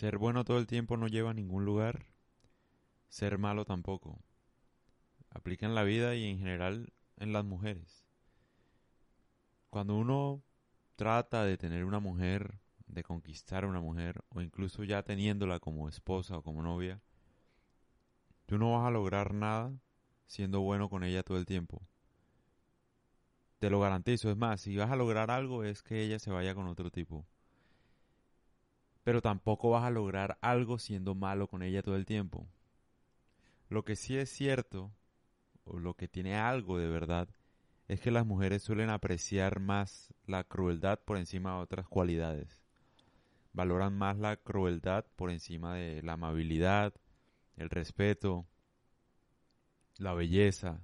Ser bueno todo el tiempo no lleva a ningún lugar. Ser malo tampoco. Aplica en la vida y en general en las mujeres. Cuando uno trata de tener una mujer, de conquistar a una mujer, o incluso ya teniéndola como esposa o como novia, tú no vas a lograr nada siendo bueno con ella todo el tiempo. Te lo garantizo, es más, si vas a lograr algo es que ella se vaya con otro tipo. Pero tampoco vas a lograr algo siendo malo con ella todo el tiempo. Lo que sí es cierto, o lo que tiene algo de verdad, es que las mujeres suelen apreciar más la crueldad por encima de otras cualidades. Valoran más la crueldad por encima de la amabilidad, el respeto, la belleza,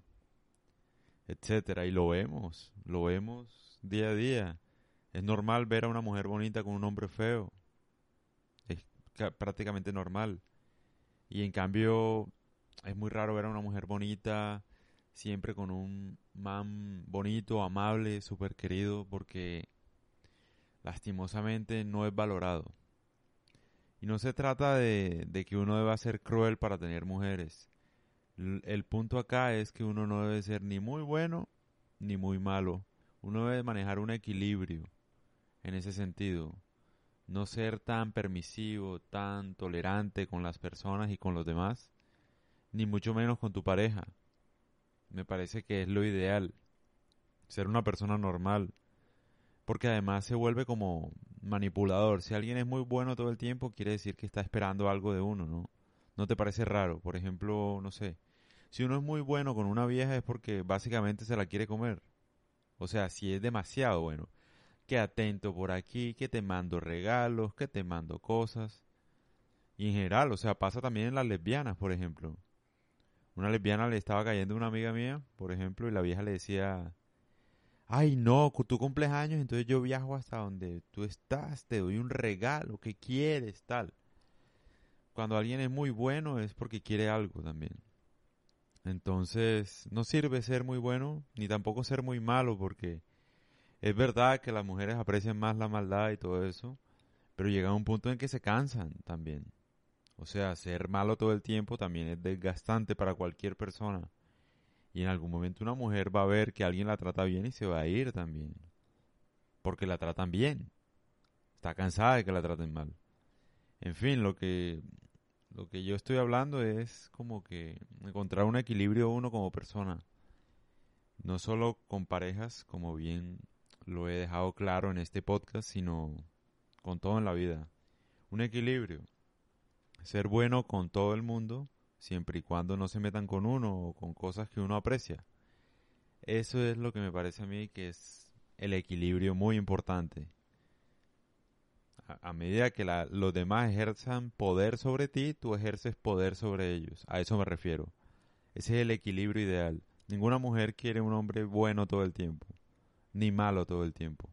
etcétera. Y lo vemos, lo vemos día a día. Es normal ver a una mujer bonita con un hombre feo. Prácticamente normal. Y en cambio, es muy raro ver a una mujer bonita siempre con un man bonito, amable, súper querido, porque lastimosamente no es valorado. Y no se trata de, que uno deba ser cruel para tener mujeres. el punto acá es que uno no debe ser ni muy bueno ni muy malo. Uno debe manejar un equilibrio en ese sentido. No ser tan permisivo, tan tolerante con las personas y con los demás, ni mucho menos con tu pareja me parece que es lo ideal. Ser una persona normal. Porque además se vuelve como manipulador. Si alguien es muy bueno todo el tiempo, quiere decir que está esperando algo de uno, ¿no? ¿No te parece raro? Por ejemplo, no sé. Si uno es muy bueno con una vieja es porque básicamente se la quiere comer. O sea, si es demasiado bueno. Que atento por aquí, que te mando regalos, que te mando cosas. Y en general, o sea, pasa también en las lesbianas, por ejemplo una lesbiana le estaba cayendo a una amiga mía, por ejemplo, y la vieja le decía, ay no, tú cumples años, entonces yo viajo hasta donde tú estás, te doy un regalo, ¿qué quieres? Tal. Cuando alguien es muy bueno es porque quiere algo también. Entonces, no sirve ser muy bueno, ni tampoco ser muy malo, porque es verdad que las mujeres aprecian más la maldad y todo eso, pero llega un punto en que se cansan también. O sea, ser malo todo el tiempo también es desgastante para cualquier persona. Y en algún momento una mujer va a ver que alguien la trata bien y se va a ir también. Porque la tratan bien. Está cansada de que la traten mal. En fin, lo que lo que yo estoy hablando es como que encontrar un equilibrio uno como persona. No solo con parejas, como bien lo he dejado claro en este podcast, sino con todo en la vida. Un equilibrio ser bueno con todo el mundo, siempre y cuando no se metan con uno o con cosas que uno aprecia. Eso es lo que me parece a mí que es el equilibrio muy importante. A, medida que los demás ejerzan poder sobre ti, tú ejerces poder sobre ellos. A eso me refiero. Ese es el equilibrio ideal. Ninguna mujer quiere un hombre bueno todo el tiempo, ni malo todo el tiempo.